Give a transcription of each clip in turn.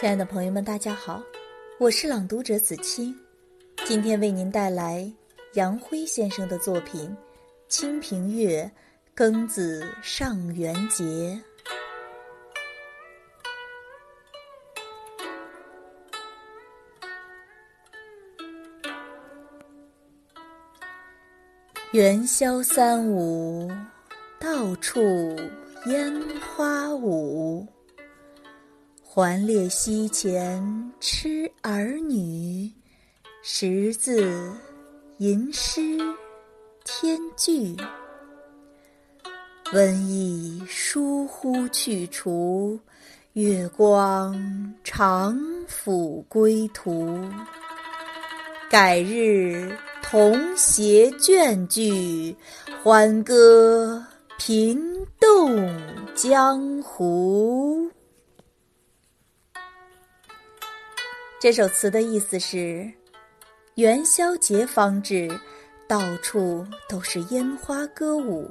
亲爱的朋友们，大家好，我是朗读者子清，今天为您带来杨辉先生的作品《清平乐·庚子上元节》。元宵三五，到处烟花舞。还列西前吃儿女，识字吟诗天句。瘟疫疏忽去除，月光常抚归途。改日同携眷句，欢歌平动江湖。这首词的意思是：元宵节方至，到处都是烟花歌舞，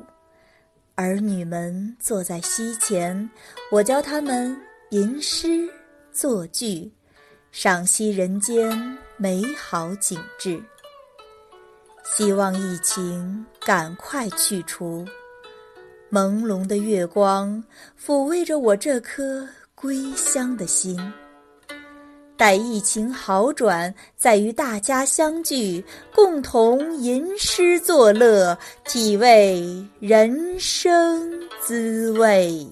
儿女们坐在溪前，我教他们吟诗作句，赏析人间美好景致。希望疫情赶快去除，朦胧的月光抚慰着我这颗归乡的心。待疫情好转，再与大家相聚，共同吟诗作乐，体味人生滋味。